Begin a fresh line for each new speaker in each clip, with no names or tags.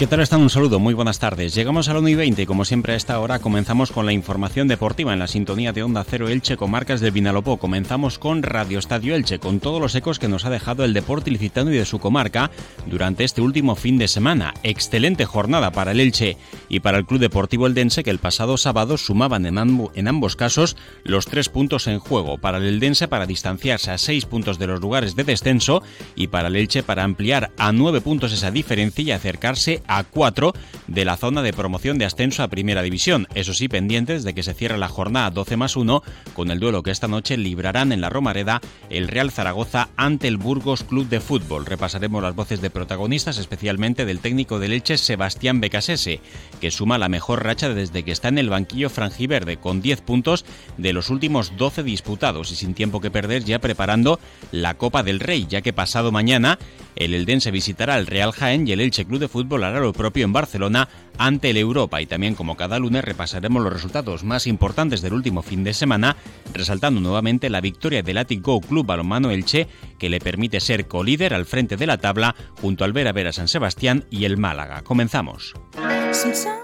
¿Qué tal están? Un saludo, muy buenas tardes. Llegamos a la 1 y 20 y como siempre a esta hora comenzamos con la información deportiva en la sintonía de Onda Cero Elche con marcas del Vinalopó. Comenzamos con Radio Estadio Elche, con todos los ecos que nos ha dejado el deporte ilicitano y de su comarca durante este último fin de semana. Excelente jornada para el Elche y para el Club Deportivo Eldense que el pasado sábado sumaban en, en ambos casos los tres puntos en juego. Para el Eldense para distanciarse a seis puntos de los lugares de descenso y para el Elche para ampliar a nueve puntos esa diferencia y acercarse a 4 de la zona de promoción de ascenso a Primera División. Eso sí, pendientes de que se cierre la jornada 12 más 1 con el duelo que esta noche librarán en la Romareda el Real Zaragoza ante el Burgos Club de Fútbol. Repasaremos las voces de protagonistas, especialmente del técnico de Leche Sebastián Becasese, que suma la mejor racha desde que está en el banquillo franjiverde, con 10 puntos de los últimos 12 disputados y sin tiempo que perder ya preparando la Copa del Rey, ya que pasado mañana el Eldense visitará al Real Jaén y el Elche Club de Fútbol hará lo propio en Barcelona ante el Europa. Y también, como cada lunes, repasaremos los resultados más importantes del último fin de semana, resaltando nuevamente la victoria del Atic Go Club Balonmano Elche, que le permite ser colíder al frente de la tabla junto al Vera Vera San Sebastián y el Málaga. Comenzamos.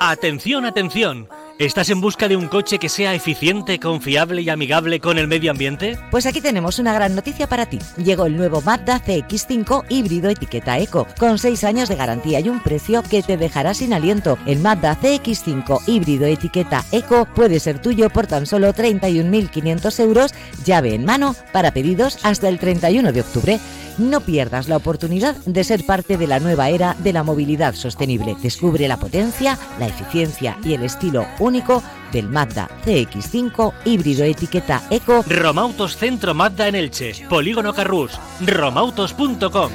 Atención, atención. ¿Estás en busca de un coche que sea eficiente, confiable y amigable con el medio ambiente?
Pues aquí tenemos una gran noticia para ti. Llegó el nuevo Mazda CX5 híbrido etiqueta Eco, con 6 años de garantía y un precio que te dejará sin aliento. El Mazda CX5 híbrido etiqueta Eco puede ser tuyo por tan solo 31.500 euros, llave en mano, para pedidos hasta el 31 de octubre. No pierdas la oportunidad de ser parte de la nueva era de la movilidad sostenible. Descubre la potencia, la eficiencia y el estilo único del Mazda CX5 híbrido etiqueta Eco.
Romautos Centro Mazda en Elche, Polígono Carrús, romautos.com.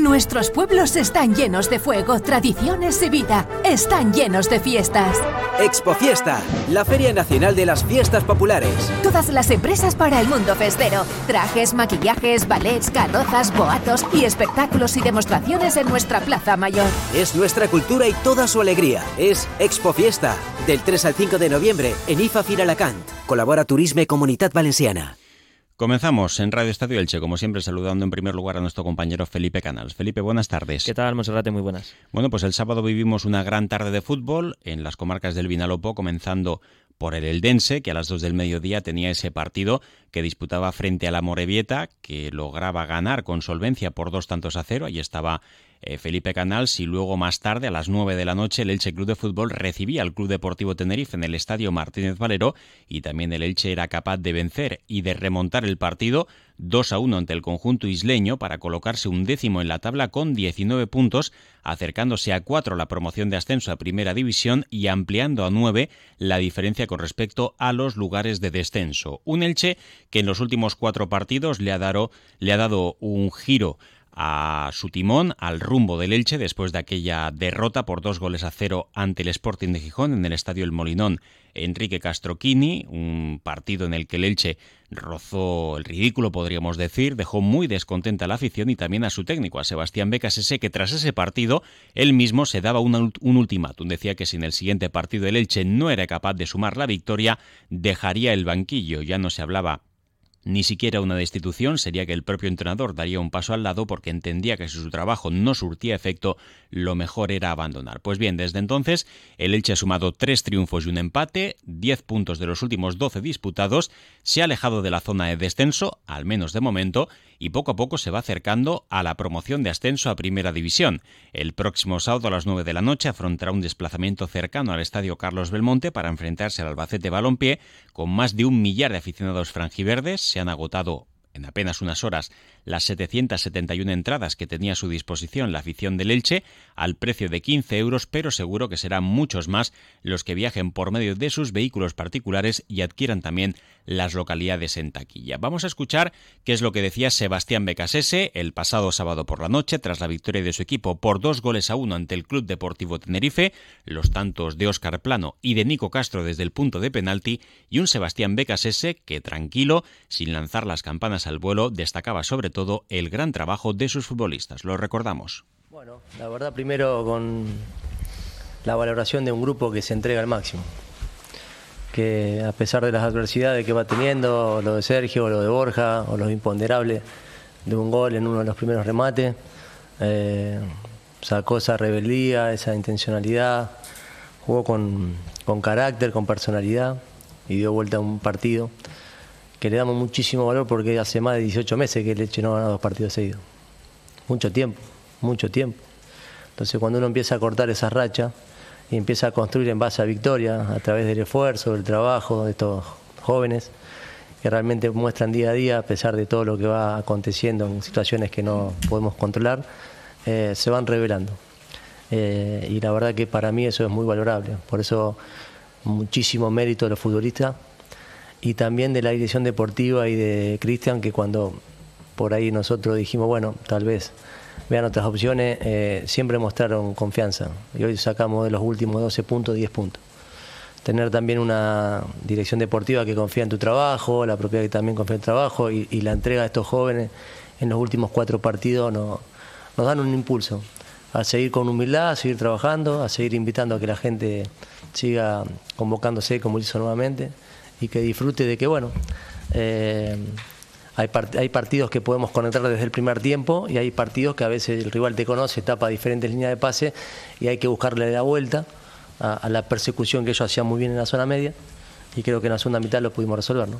Nuestros pueblos están llenos de fuego, tradiciones y vida. Están llenos de fiestas.
Expo Fiesta, la Feria Nacional de las Fiestas Populares.
Todas las empresas para el mundo festero. Trajes, maquillajes, ballets, carrozas, boatos y espectáculos y demostraciones en nuestra Plaza Mayor.
Es nuestra cultura y toda su alegría. Es Expo Fiesta, del 3 al 5 de noviembre en IFA Firalacant. Colabora Turisme Comunidad Valenciana.
Comenzamos en Radio Estadio Elche, como siempre, saludando en primer lugar a nuestro compañero Felipe Canals. Felipe, buenas tardes.
¿Qué tal, Monserrate? Muy buenas.
Bueno, pues el sábado vivimos una gran tarde de fútbol en las comarcas del Vinalopó, comenzando por el Eldense, que a las 2 del mediodía tenía ese partido que disputaba frente a la Morevieta, que lograba ganar con solvencia por dos tantos a cero. Ahí estaba eh, Felipe Canals y luego más tarde a las 9 de la noche el Elche Club de Fútbol recibía al Club Deportivo Tenerife en el Estadio Martínez Valero y también el Elche era capaz de vencer y de remontar el partido 2 a 1 ante el conjunto isleño para colocarse un décimo en la tabla con 19 puntos, acercándose a 4 la promoción de ascenso a Primera División y ampliando a 9 la diferencia con respecto a los lugares de descenso. Un Elche que en los últimos cuatro partidos le ha dado, le ha dado un giro a su timón, al rumbo del Elche, después de aquella derrota por dos goles a cero ante el Sporting de Gijón en el Estadio El Molinón. Enrique Castroquini, un partido en el que el Elche rozó el ridículo, podríamos decir, dejó muy descontenta a la afición y también a su técnico, a Sebastián Becasese, que tras ese partido él mismo se daba un ultimátum. Decía que si en el siguiente partido el Elche no era capaz de sumar la victoria, dejaría el banquillo. Ya no se hablaba ni siquiera una destitución, sería que el propio entrenador daría un paso al lado porque entendía que si su trabajo no surtía efecto, lo mejor era abandonar. Pues bien, desde entonces el Elche ha sumado tres triunfos y un empate, diez puntos de los últimos doce disputados, se ha alejado de la zona de descenso, al menos de momento, y poco a poco se va acercando a la promoción de ascenso a Primera División. El próximo sábado a las 9 de la noche afrontará un desplazamiento cercano al Estadio Carlos Belmonte para enfrentarse al Albacete Balompié con más de un millar de aficionados franjiverdes. Se han agotado en apenas unas horas las 771 entradas que tenía a su disposición la afición del Elche al precio de 15 euros, pero seguro que serán muchos más los que viajen por medio de sus vehículos particulares y adquieran también las localidades en taquilla. Vamos a escuchar qué es lo que decía Sebastián Becasese el pasado sábado por la noche tras la victoria de su equipo por dos goles a uno ante el Club Deportivo Tenerife, los tantos de Óscar Plano y de Nico Castro desde el punto de penalti y un Sebastián Becasese que tranquilo, sin lanzar las campanas al vuelo, destacaba sobre todo el gran trabajo de sus futbolistas. Lo recordamos.
Bueno, la verdad primero con la valoración de un grupo que se entrega al máximo. Que a pesar de las adversidades que va teniendo, lo de Sergio, lo de Borja, o los imponderables de un gol en uno de los primeros remates, eh, sacó esa rebeldía, esa intencionalidad, jugó con, con carácter, con personalidad y dio vuelta a un partido que le damos muchísimo valor porque hace más de 18 meses que Leche no ha ganado dos partidos seguidos. Mucho tiempo, mucho tiempo. Entonces cuando uno empieza a cortar esa racha y empieza a construir en base a victoria a través del esfuerzo, del trabajo de estos jóvenes que realmente muestran día a día a pesar de todo lo que va aconteciendo en situaciones que no podemos controlar, eh, se van revelando. Eh, y la verdad que para mí eso es muy valorable. Por eso muchísimo mérito de los futbolistas y también de la dirección deportiva y de Cristian, que cuando por ahí nosotros dijimos, bueno, tal vez vean otras opciones, eh, siempre mostraron confianza. Y hoy sacamos de los últimos 12 puntos 10 puntos. Tener también una dirección deportiva que confía en tu trabajo, la propiedad que también confía en tu trabajo y, la entrega de estos jóvenes en los últimos cuatro partidos nos dan un impulso a seguir con humildad, a seguir trabajando, a seguir invitando a que la gente siga convocándose como hizo nuevamente y que disfrute de que, bueno, eh, hay, hay, partidos que podemos conectar desde el primer tiempo y hay partidos que a veces el rival te conoce, tapa diferentes líneas de pase y hay que buscarle la vuelta a, a la persecución que ellos hacían muy bien en la zona media y creo que en la segunda mitad lo pudimos resolver, ¿no?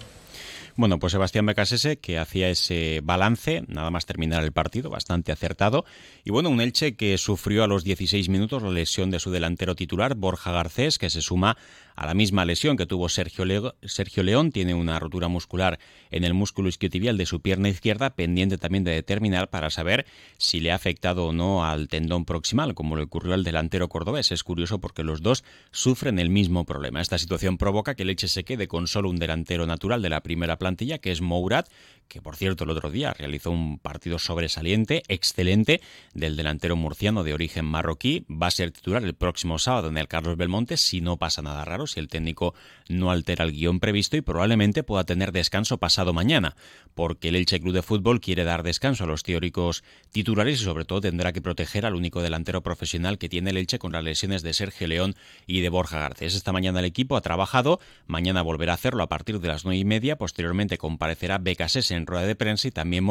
Bueno, pues Sebastián Becasese, que hacía ese balance, nada más terminar el partido, bastante acertado. Y bueno, un Elche que sufrió a los 16 minutos la lesión de su delantero titular, Borja Garcés, que se suma a la misma lesión que tuvo Sergio, Sergio León. Tiene una rotura muscular en el músculo isquiotibial de su pierna izquierda, pendiente también de determinar para saber si le ha afectado o no al tendón proximal, como le ocurrió al delantero cordobés. Es curioso porque los dos sufren el mismo problema. Esta situación provoca que Leche se quede con solo un delantero natural de la primera plantilla, que es Mourat, que por cierto el otro día realizó un partido sobresaliente, excelente, del delantero murciano de origen marroquí. Va a ser titular el próximo sábado en el Carlos Belmonte, si no pasa nada raro, si el técnico no altera el guion previsto y probablemente pueda tener descanso pasado mañana, porque el Elche Club de Fútbol quiere dar descanso a los teóricos titulares y sobre todo tendrá que proteger al único delantero profesional que tiene el Elche con las lesiones de Sergio León y de Borja Garcés. Esta mañana el equipo ha trabajado, mañana volverá a hacerlo a partir de las nueve y media, posteriormente comparecerá Becasés en rueda de prensa y también,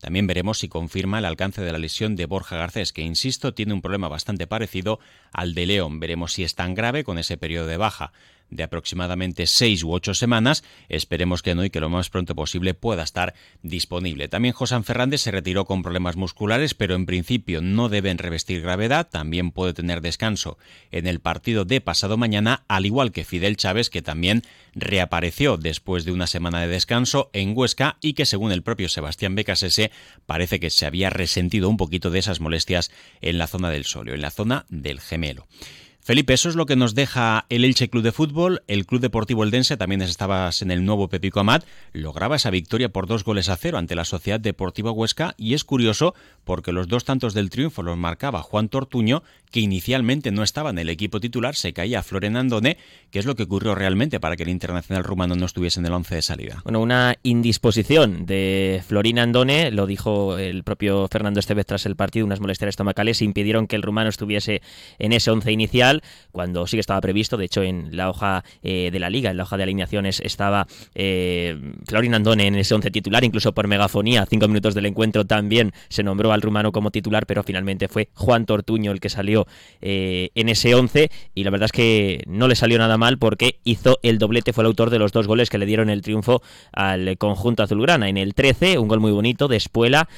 también veremos si confirma el alcance de la lesión de Borja Garcés, que insisto tiene un problema bastante parecido al de León. Veremos si es tan grave con ese periodo de baja de aproximadamente seis u ocho semanas. Esperemos que no y que lo más pronto posible pueda estar disponible. También José Fernández se retiró con problemas musculares, pero en principio no deben revestir gravedad. También puede tener descanso en el partido de pasado mañana, al igual que Fidel Chávez, que también reapareció después de una semana de descanso en Huesca y que según el propio Sebastián Becasese parece que se había resentido un poquito de esas molestias en la zona del solio, en la zona del gemelo. Felipe, eso es lo que nos deja el Elche Club de Fútbol. El Club Deportivo Eldense, también estabas en el nuevo Pepico Amat, lograba esa victoria por dos goles a cero ante la Sociedad Deportiva Huesca y es curioso porque los dos tantos del triunfo los marcaba Juan Tortuño, que inicialmente no estaba en el equipo titular, se caía Floren Andone, que es lo que ocurrió realmente para que el internacional rumano no estuviese en el once de salida.
Bueno, una indisposición de Florin Andone, lo dijo el propio Fernando Estevez tras el partido, unas molestias estomacales impidieron que el rumano estuviese en ese once inicial cuando sí que estaba previsto. De hecho, en la hoja eh, de la liga, en la hoja de alineaciones, estaba eh, Florin Andone en ese once titular, incluso por megafonía, cinco minutos del encuentro también se nombró al rumano como titular, pero finalmente fue Juan Tortuño el que salió eh, en ese once y la verdad es que no le salió nada mal porque hizo el doblete, fue el autor de los dos goles que le dieron el triunfo al conjunto azulgrana. En el 13, un gol muy bonito de Espuela,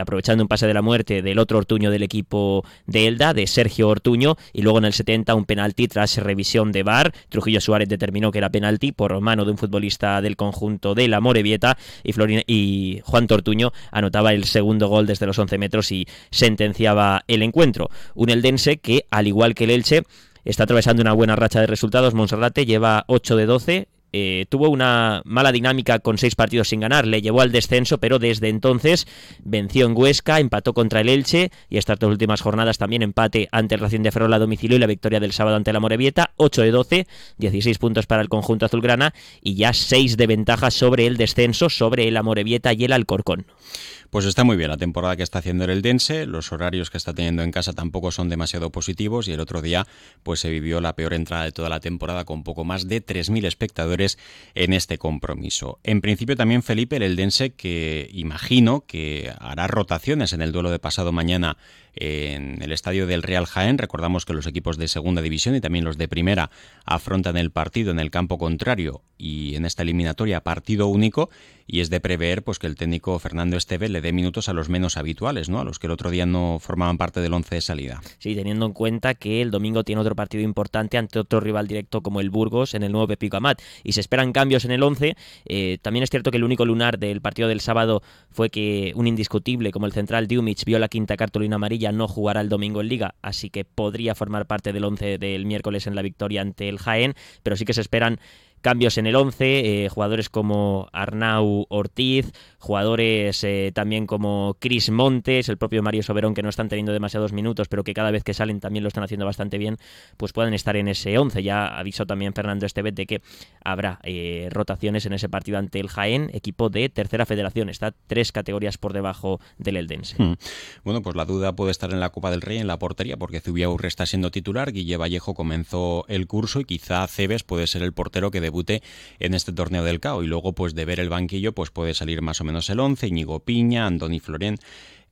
aprovechando un pase de la muerte del otro Ortuño del equipo de Elda, de Sergio Ortuño, y luego en el 70 un penalti tras revisión de VAR. Trujillo Suárez determinó que era penalti por mano de un futbolista del conjunto de la Morevieta y, y Juan Tortuño anotaba el segundo gol desde los 11 metros y sentenciaba el encuentro. Un eldense que, al igual que el Elche, está atravesando una buena racha de resultados. Monserrate lleva 8 de 12 eh, tuvo una mala dinámica con seis partidos sin ganar, le llevó al descenso, pero desde entonces venció en Huesca, empató contra el Elche y estas dos últimas jornadas también empate ante el Racing de Ferrol a domicilio y la victoria del sábado ante la Morevieta, 8 de 12, 16 puntos para el conjunto azulgrana y ya 6 de ventaja sobre el descenso, sobre el Amorebieta y el Alcorcón.
Pues está muy bien la temporada que está haciendo el Eldense, los horarios que está teniendo en casa tampoco son demasiado positivos y el otro día pues se vivió la peor entrada de toda la temporada con poco más de 3.000 espectadores en este compromiso. En principio también Felipe el Eldense que imagino que hará rotaciones en el duelo de pasado mañana en el estadio del Real Jaén. Recordamos que los equipos de segunda división y también los de primera afrontan el partido en el campo contrario y en esta eliminatoria partido único y es de prever pues que el técnico Fernando Esteve le dé minutos a los menos habituales, ¿no? A los que el otro día no formaban parte del once de salida.
Sí, teniendo en cuenta que el domingo tiene otro partido importante ante otro rival directo como el Burgos en el nuevo Pepico Amat y se esperan cambios en el once. Eh, también es cierto que el único lunar del partido del sábado fue que un indiscutible como el central Diumich vio la quinta cartulina amarilla no jugará el domingo en Liga, así que podría formar parte del once del miércoles en la victoria ante el Jaén, pero sí que se esperan cambios en el 11, eh, jugadores como Arnau Ortiz, jugadores eh, también como Chris Montes, el propio Mario Soberón, que no están teniendo demasiados minutos, pero que cada vez que salen también lo están haciendo bastante bien, pues pueden estar en ese 11. Ya avisó también Fernando Estevez de que habrá eh, rotaciones en ese partido ante el Jaén, equipo de tercera federación. Está tres categorías por debajo del Eldense. Hmm.
Bueno, pues la duda puede estar en la Copa del Rey, en la portería, porque Zubiaurre está siendo titular, Guille Vallejo comenzó el curso y quizá Cebes puede ser el portero que debute en este torneo del CAO. Y luego, pues de ver el banquillo, pues puede salir más o menos el 11, Íñigo Piña, Andoni Florén,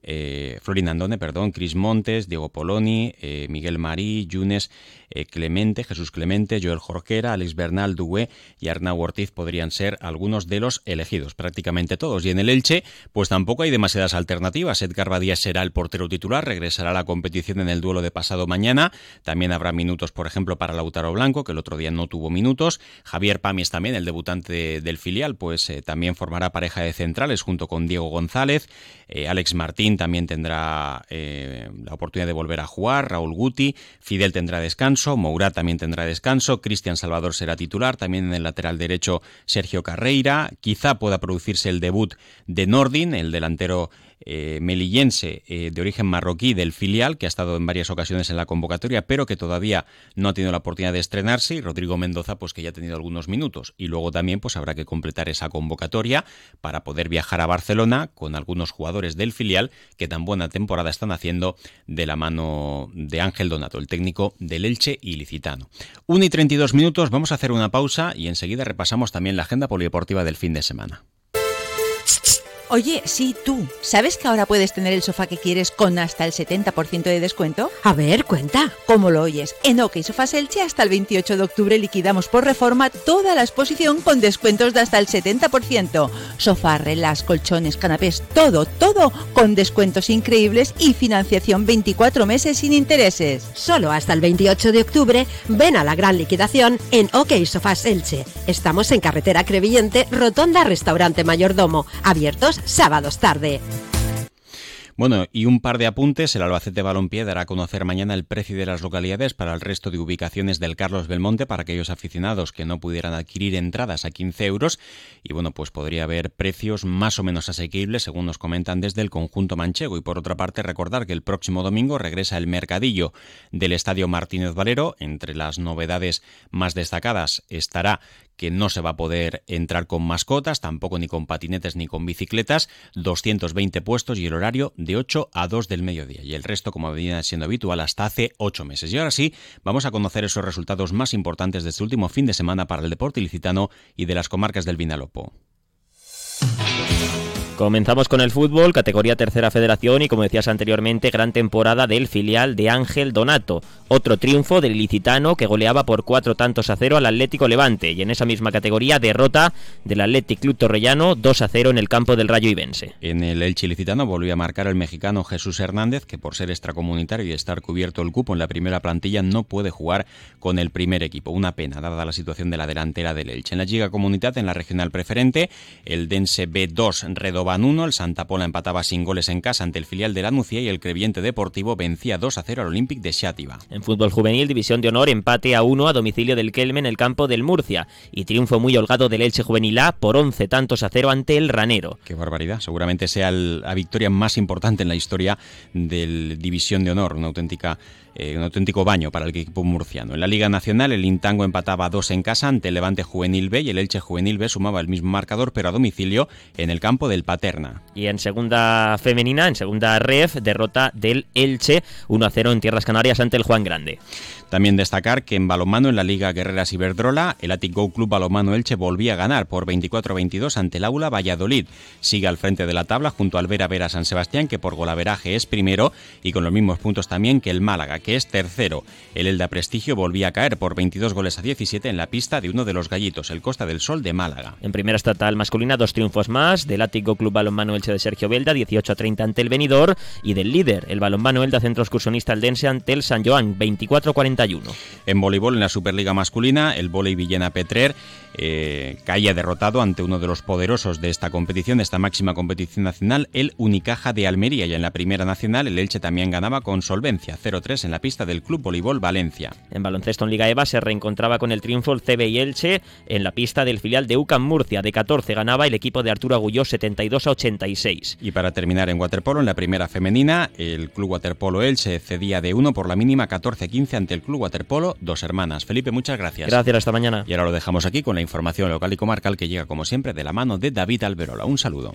eh, Florin Andone, perdón, Cris Montes, Diego Poloni, eh, Miguel Marí, Yunes eh, Clemente, Jesús Clemente, Joel Jorquera, Alex Bernal, Dué y Arnau Ortiz podrían ser algunos de los elegidos, prácticamente todos. Y en el Elche, pues tampoco hay demasiadas alternativas. Edgar Badía será el portero titular, regresará a la competición en el duelo de pasado mañana. También habrá minutos, por ejemplo, para Lautaro Blanco, que el otro día no tuvo minutos. Javier Pamies también, el debutante del filial, pues eh, también formará pareja de centrales junto con Diego González. Alex Martín también tendrá la oportunidad de volver a jugar. Raúl Guti, Fidel tendrá descanso descanso, también tendrá descanso, Cristian Salvador será titular, también en el lateral derecho Sergio Carreira, quizá pueda producirse el debut de Nordin, el delantero eh, melillense eh, de origen marroquí del filial, que ha estado en varias ocasiones en la convocatoria, pero que todavía no ha tenido la oportunidad de estrenarse, y Rodrigo Mendoza, pues que ya ha tenido algunos minutos. Y luego también pues habrá que completar esa convocatoria para poder viajar a Barcelona con algunos jugadores del filial que tan buena temporada están haciendo de la mano de Ángel Donato, el técnico del Elche ilicitano. 1 y 32 minutos, vamos a hacer una pausa y enseguida repasamos también la agenda polideportiva del fin de semana.
Oye, sí, tú, ¿sabes que ahora puedes tener el sofá que quieres con hasta el 70% de descuento?
A ver, cuenta.
¿Cómo lo oyes? En OK Sofás Elche hasta el 28 de octubre liquidamos por reforma toda la exposición con descuentos de hasta el 70%. Sofá, relas, colchones, canapés, todo, todo con descuentos increíbles y financiación 24 meses sin intereses.
Solo hasta el 28 de octubre ven a la gran liquidación en OK Sofás Elche. Estamos en carretera Crevillente, Rotonda Restaurante Mayordomo, abiertos sábados tarde.
Bueno, y un par de apuntes. El Albacete Balompié dará a conocer mañana el precio de las localidades para el resto de ubicaciones del Carlos Belmonte para aquellos aficionados que no pudieran adquirir entradas a 15 euros. Y bueno, pues podría haber precios más o menos asequibles, según nos comentan desde el conjunto manchego. Y por otra parte, recordar que el próximo domingo regresa el mercadillo del Estadio Martínez Valero. Entre las novedades más destacadas estará que no se va a poder entrar con mascotas, tampoco ni con patinetes ni con bicicletas, 220 puestos y el horario de 8 a 2 del mediodía. Y el resto, como venía siendo habitual, hasta hace 8 meses. Y ahora sí, vamos a conocer esos resultados más importantes de este último fin de semana para el deporte ilicitano y de las comarcas del Vinalopó.
Comenzamos con el fútbol, categoría tercera federación y como decías anteriormente, gran temporada del filial de Ángel Donato. Otro triunfo del ilicitano que goleaba por cuatro tantos a cero al Atlético Levante y en esa misma categoría derrota del Atlético Club Torrellano 2 a 0 en el campo del Rayo Ibense.
En el Elche ilicitano volvió a marcar el mexicano Jesús Hernández que por ser extracomunitario y estar cubierto el cupo en la primera plantilla no puede jugar con el primer equipo. Una pena dada la situación de la delantera del Elche. En la Liga Comunidad en la regional preferente, el Dense B2 Redoba Igualaban 1, el Santa Pola empataba sin goles en casa ante el filial de la Nucía y el Creviente Deportivo vencía 2 a 0 al Olympic de Xátiva.
En fútbol juvenil, división de honor, empate a 1 a domicilio del Kelme en el campo del Murcia y triunfo muy holgado del Elche Juvenil A por 11 tantos a 0 ante el Ranero.
Qué barbaridad, seguramente sea la victoria más importante en la historia del división de honor, una auténtica eh, un auténtico baño para el equipo murciano. En la Liga Nacional, el Intango empataba 2 en casa ante el Levante Juvenil B y el Elche Juvenil B sumaba el mismo marcador, pero a domicilio en el campo del Paterna.
Y en segunda femenina, en segunda ref, derrota del Elche 1 a 0 en Tierras Canarias ante el Juan Grande.
También destacar que en balonmano en la Liga Guerreras Iberdrola, el Atic Go Club Balonmano Elche volvía a ganar por 24 22 ante el Aula Valladolid. Sigue al frente de la tabla junto al Vera Vera San Sebastián, que por golaveraje es primero y con los mismos puntos también que el Málaga, que es tercero. El Elda Prestigio volvía a caer por 22 goles a 17 en la pista de uno de los gallitos, el Costa del Sol de Málaga.
En primera estatal masculina, dos triunfos más del Atic Go Club Balonmano Elche de Sergio Belda, 18 a 30 ante el Benidorm y del líder, el Balonmano Elda Centro Excursionista Aldense ante el San Joan, 24 a 40
en voleibol, en la Superliga masculina, el volei Villena Petrer eh, caía derrotado ante uno de los poderosos de esta competición, de esta máxima competición nacional, el Unicaja de Almería. Y en la primera nacional, el Elche también ganaba con solvencia, 0-3 en la pista del Club Voleibol Valencia.
En baloncesto en Liga EVA se reencontraba con el triunfo el CB y Elche en la pista del filial de UCAM Murcia. De 14 ganaba el equipo de Arturo Agulló 72 a 86.
Y para terminar en waterpolo, en la primera femenina, el Club Waterpolo Elche cedía de 1 por la mínima 14-15 ante el Club Waterpolo Dos Hermanas. Felipe, muchas gracias.
Gracias, hasta mañana.
Y ahora lo dejamos aquí con la información local y comarcal que llega como siempre de la mano de David Alberola. Un saludo.